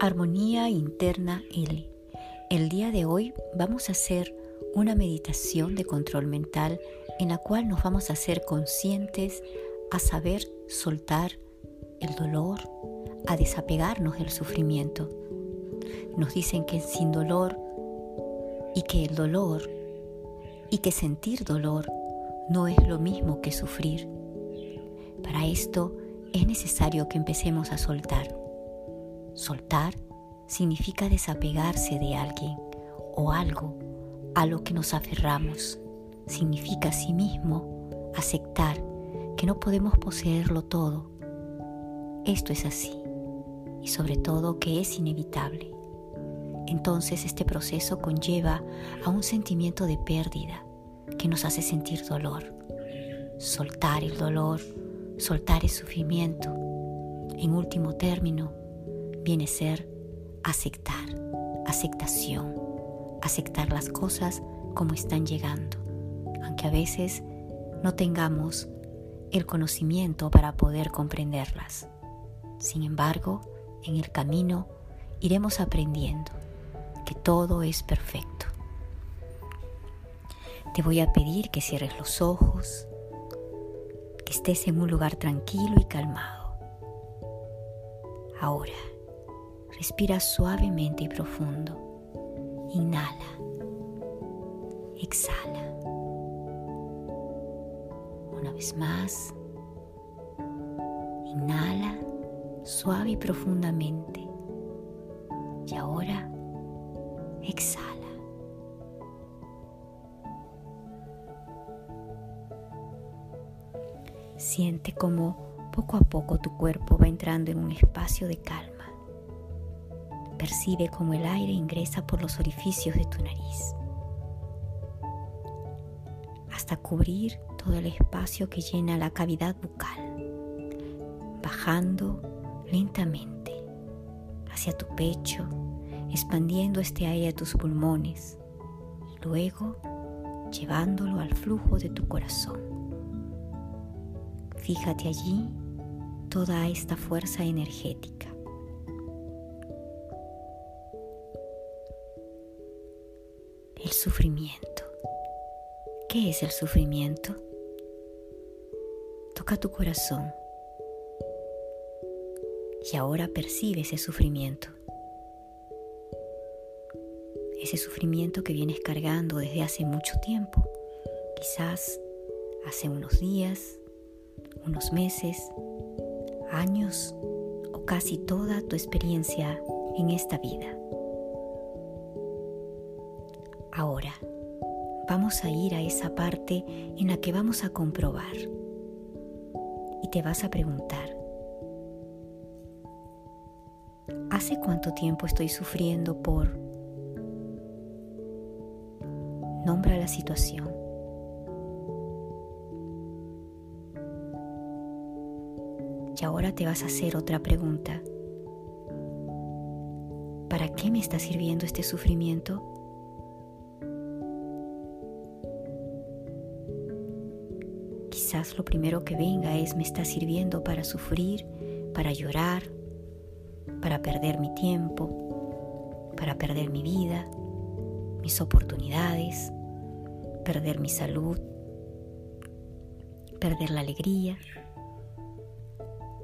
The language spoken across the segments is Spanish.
Armonía interna L. El día de hoy vamos a hacer una meditación de control mental en la cual nos vamos a hacer conscientes a saber soltar el dolor, a desapegarnos del sufrimiento. Nos dicen que sin dolor y que el dolor y que sentir dolor no es lo mismo que sufrir. Para esto es necesario que empecemos a soltar. Soltar significa desapegarse de alguien o algo a lo que nos aferramos. Significa asimismo aceptar que no podemos poseerlo todo. Esto es así y sobre todo que es inevitable. Entonces este proceso conlleva a un sentimiento de pérdida que nos hace sentir dolor. Soltar el dolor, soltar el sufrimiento, en último término, viene a ser aceptar, aceptación, aceptar las cosas como están llegando, aunque a veces no tengamos el conocimiento para poder comprenderlas. Sin embargo, en el camino iremos aprendiendo que todo es perfecto. Te voy a pedir que cierres los ojos, que estés en un lugar tranquilo y calmado. Ahora, respira suavemente y profundo. Inhala. Exhala. Una vez más. Inhala suave y profundamente. Y ahora exhala. Siente como poco a poco tu cuerpo va entrando en un espacio de calma. Percibe como el aire ingresa por los orificios de tu nariz hasta cubrir todo el espacio que llena la cavidad bucal, bajando lentamente hacia tu pecho, expandiendo este aire a tus pulmones y luego llevándolo al flujo de tu corazón. Fíjate allí toda esta fuerza energética. El sufrimiento. ¿Qué es el sufrimiento? Toca tu corazón y ahora percibe ese sufrimiento. Ese sufrimiento que vienes cargando desde hace mucho tiempo, quizás hace unos días, unos meses, años o casi toda tu experiencia en esta vida. A ir a esa parte en la que vamos a comprobar y te vas a preguntar, ¿Hace cuánto tiempo estoy sufriendo por... Nombra la situación. Y ahora te vas a hacer otra pregunta. ¿Para qué me está sirviendo este sufrimiento? Quizás lo primero que venga es me está sirviendo para sufrir, para llorar, para perder mi tiempo, para perder mi vida, mis oportunidades, perder mi salud, perder la alegría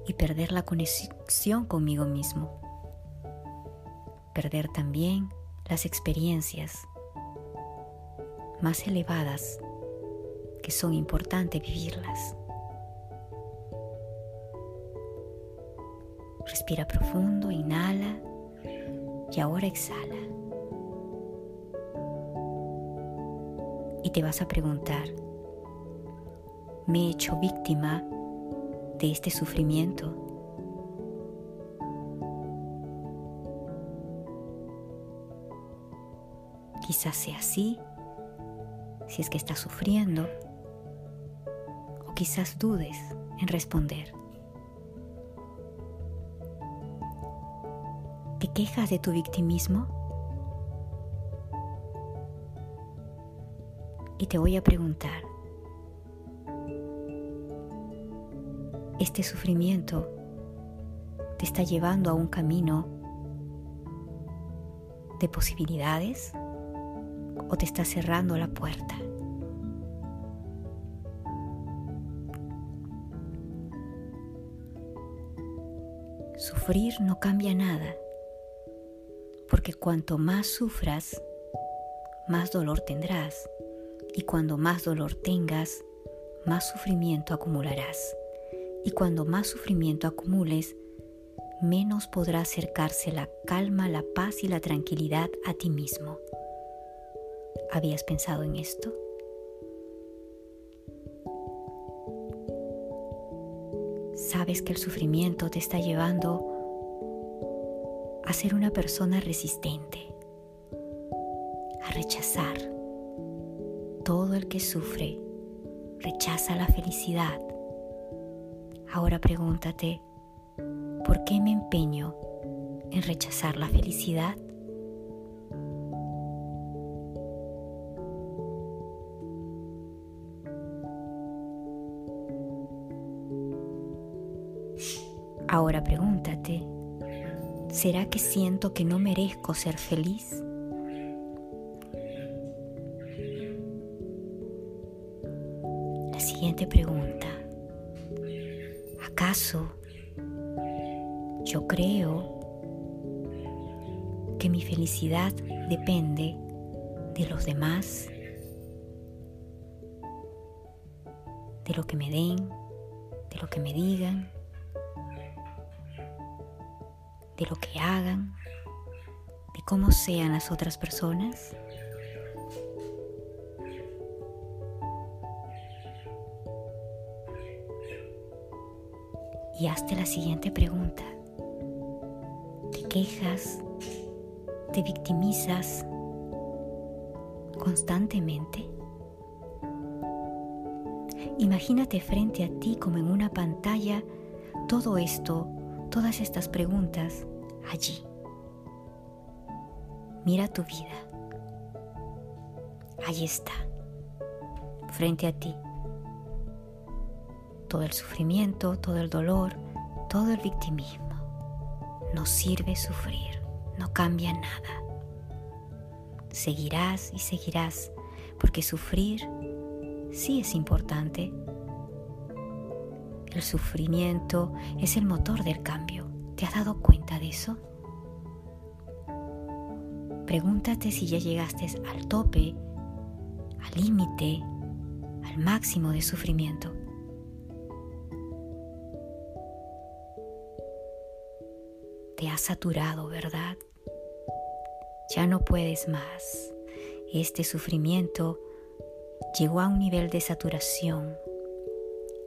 y perder la conexión conmigo mismo. Perder también las experiencias más elevadas que son importantes vivirlas. Respira profundo, inhala y ahora exhala. Y te vas a preguntar, me he hecho víctima de este sufrimiento. Quizás sea así, si es que estás sufriendo, quizás dudes en responder. ¿Te quejas de tu victimismo? Y te voy a preguntar, ¿este sufrimiento te está llevando a un camino de posibilidades o te está cerrando la puerta? Sufrir no cambia nada, porque cuanto más sufras, más dolor tendrás, y cuando más dolor tengas, más sufrimiento acumularás, y cuando más sufrimiento acumules, menos podrá acercarse la calma, la paz y la tranquilidad a ti mismo. ¿Habías pensado en esto? sabes que el sufrimiento te está llevando a ser una persona resistente, a rechazar. Todo el que sufre rechaza la felicidad. Ahora pregúntate, ¿por qué me empeño en rechazar la felicidad? Ahora pregúntate, ¿será que siento que no merezco ser feliz? La siguiente pregunta, ¿acaso yo creo que mi felicidad depende de los demás, de lo que me den, de lo que me digan? De lo que hagan, de cómo sean las otras personas? Y hazte la siguiente pregunta. ¿Te quejas? ¿Te victimizas constantemente? Imagínate frente a ti como en una pantalla todo esto todas estas preguntas allí. Mira tu vida. Allí está, frente a ti. Todo el sufrimiento, todo el dolor, todo el victimismo. No sirve sufrir, no cambia nada. Seguirás y seguirás, porque sufrir sí es importante, el sufrimiento es el motor del cambio. ¿Te has dado cuenta de eso? Pregúntate si ya llegaste al tope, al límite, al máximo de sufrimiento. Te has saturado, ¿verdad? Ya no puedes más. Este sufrimiento llegó a un nivel de saturación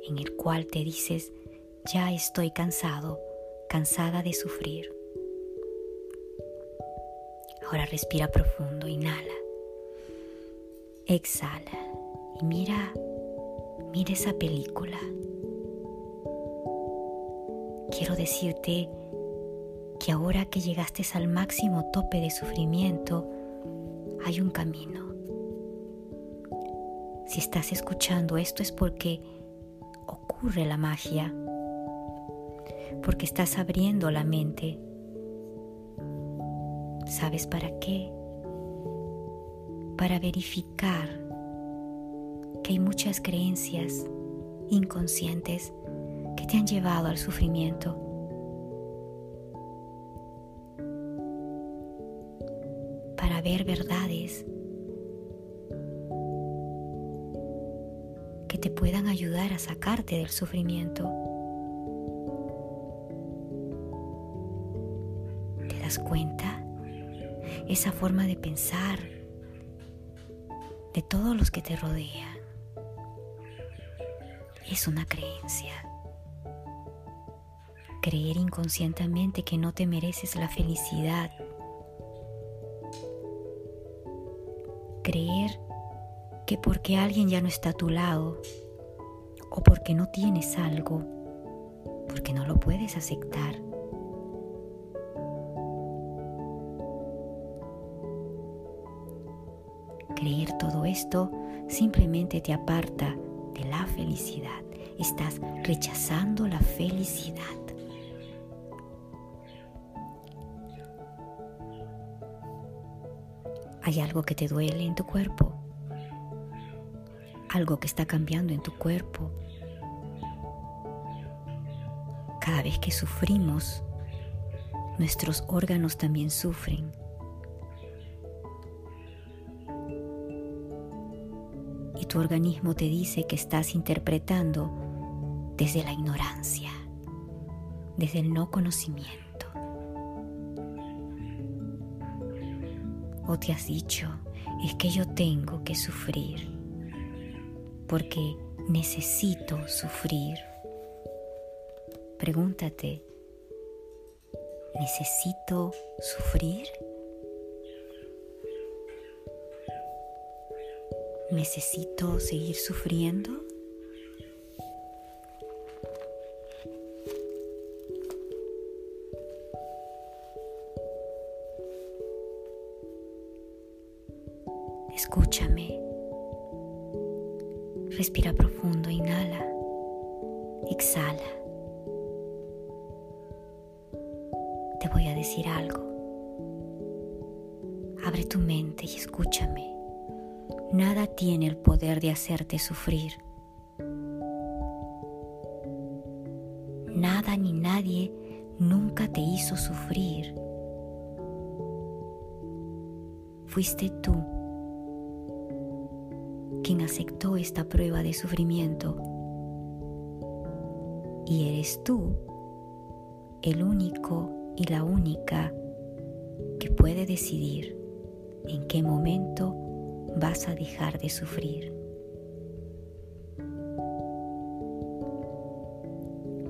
en el cual te dices, ya estoy cansado, cansada de sufrir. Ahora respira profundo, inhala, exhala y mira, mira esa película. Quiero decirte que ahora que llegaste al máximo tope de sufrimiento, hay un camino. Si estás escuchando esto es porque ocurre la magia, porque estás abriendo la mente. ¿Sabes para qué? Para verificar que hay muchas creencias inconscientes que te han llevado al sufrimiento. Para ver verdades te puedan ayudar a sacarte del sufrimiento. Das cuenta? Esa forma de pensar de todos los que te rodean. es una creencia. Creer inconscientemente que no te mereces la felicidad. Creer que porque alguien ya no está a tu lado o porque no tienes algo, porque no lo puedes aceptar. Creer todo esto simplemente te aparta de la felicidad. Estás rechazando la felicidad. Hay algo que te duele en tu cuerpo, algo que está cambiando en tu cuerpo. Cada vez que sufrimos, nuestros órganos también sufren. Organismo te dice que estás interpretando desde la ignorancia, desde el no conocimiento. O te has dicho, es que yo tengo que sufrir, porque necesito sufrir. Pregúntate, ¿necesito sufrir? ¿Necesito seguir sufriendo? Escúchame. Respira profundo, inhala, exhala. Te voy a decir algo. Abre tu mente y escúchame. Nada tiene el poder de hacerte sufrir. Nada ni nadie nunca te hizo sufrir. Fuiste tú quien aceptó esta prueba de sufrimiento. Y eres tú el único y la única que puede decidir en qué momento vas a dejar de sufrir.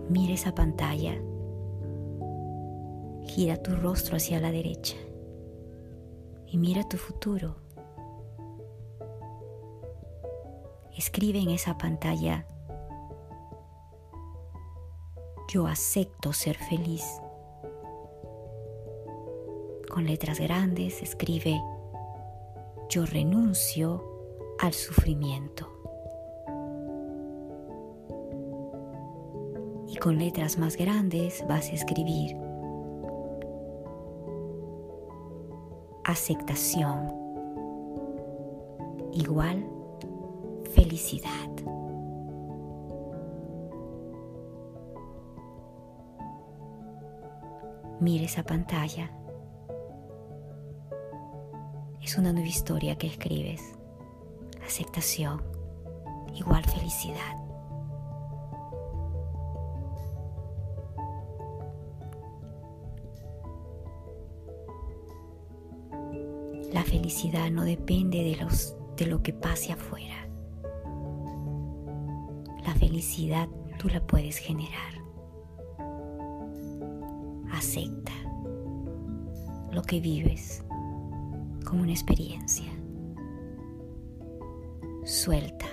Mira esa pantalla. Gira tu rostro hacia la derecha y mira tu futuro. Escribe en esa pantalla, yo acepto ser feliz. Con letras grandes escribe, yo renuncio al sufrimiento. Y con letras más grandes vas a escribir, aceptación igual felicidad. Mire esa pantalla. Una nueva historia que escribes. Aceptación, igual felicidad. La felicidad no depende de, los, de lo que pase afuera. La felicidad tú la puedes generar. Acepta lo que vives como una experiencia. Suelta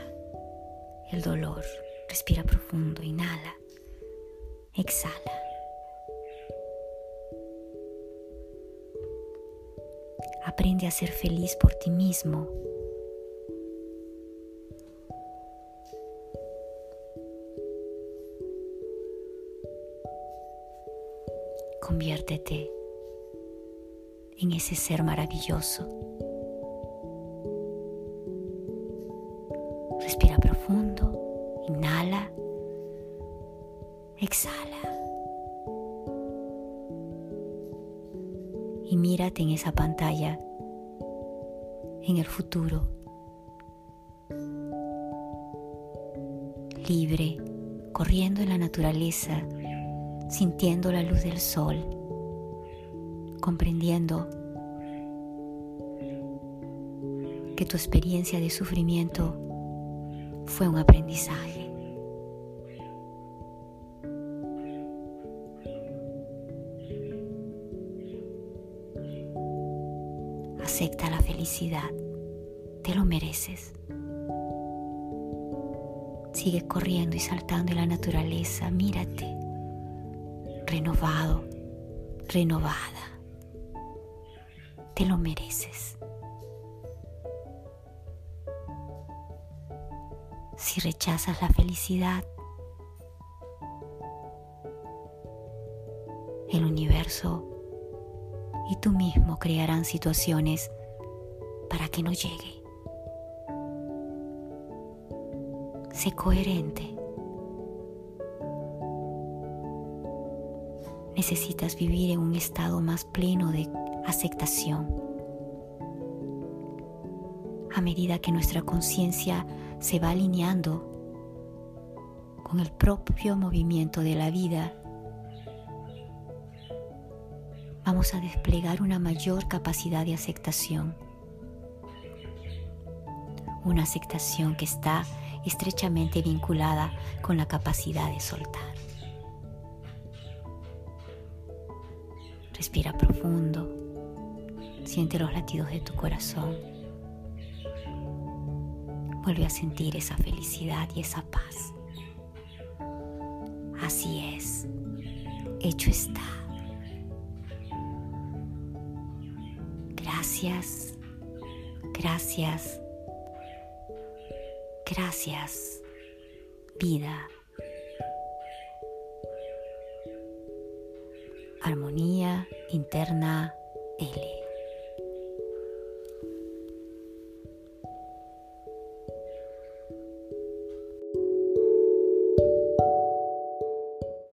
el dolor. Respira profundo, inhala, exhala. Aprende a ser feliz por ti mismo Conviértete en ese ser maravilloso. Respira profundo, inhala, exhala. Y mírate en esa pantalla, en el futuro, libre, corriendo en la naturaleza sintiendo la luz del sol, comprendiendo que tu experiencia de sufrimiento fue un aprendizaje. Acepta la felicidad, te lo mereces. Sigue corriendo y saltando en la naturaleza, mírate, renovado, renovada. Te lo mereces. Si rechazas la felicidad, el universo y tú mismo crearán situaciones para que no llegue. Sé coherente. Necesitas vivir en un estado más pleno de aceptación. A medida que nuestra conciencia se va alineando con el propio movimiento de la vida, vamos a desplegar una mayor capacidad de aceptación. Una aceptación que está estrechamente vinculada con la capacidad de soltar. Respira profundo, siente los latidos de tu corazón. Vuelve a sentir esa felicidad y esa paz. Así es, hecho está. Gracias, gracias, gracias, vida. Armonía interna L.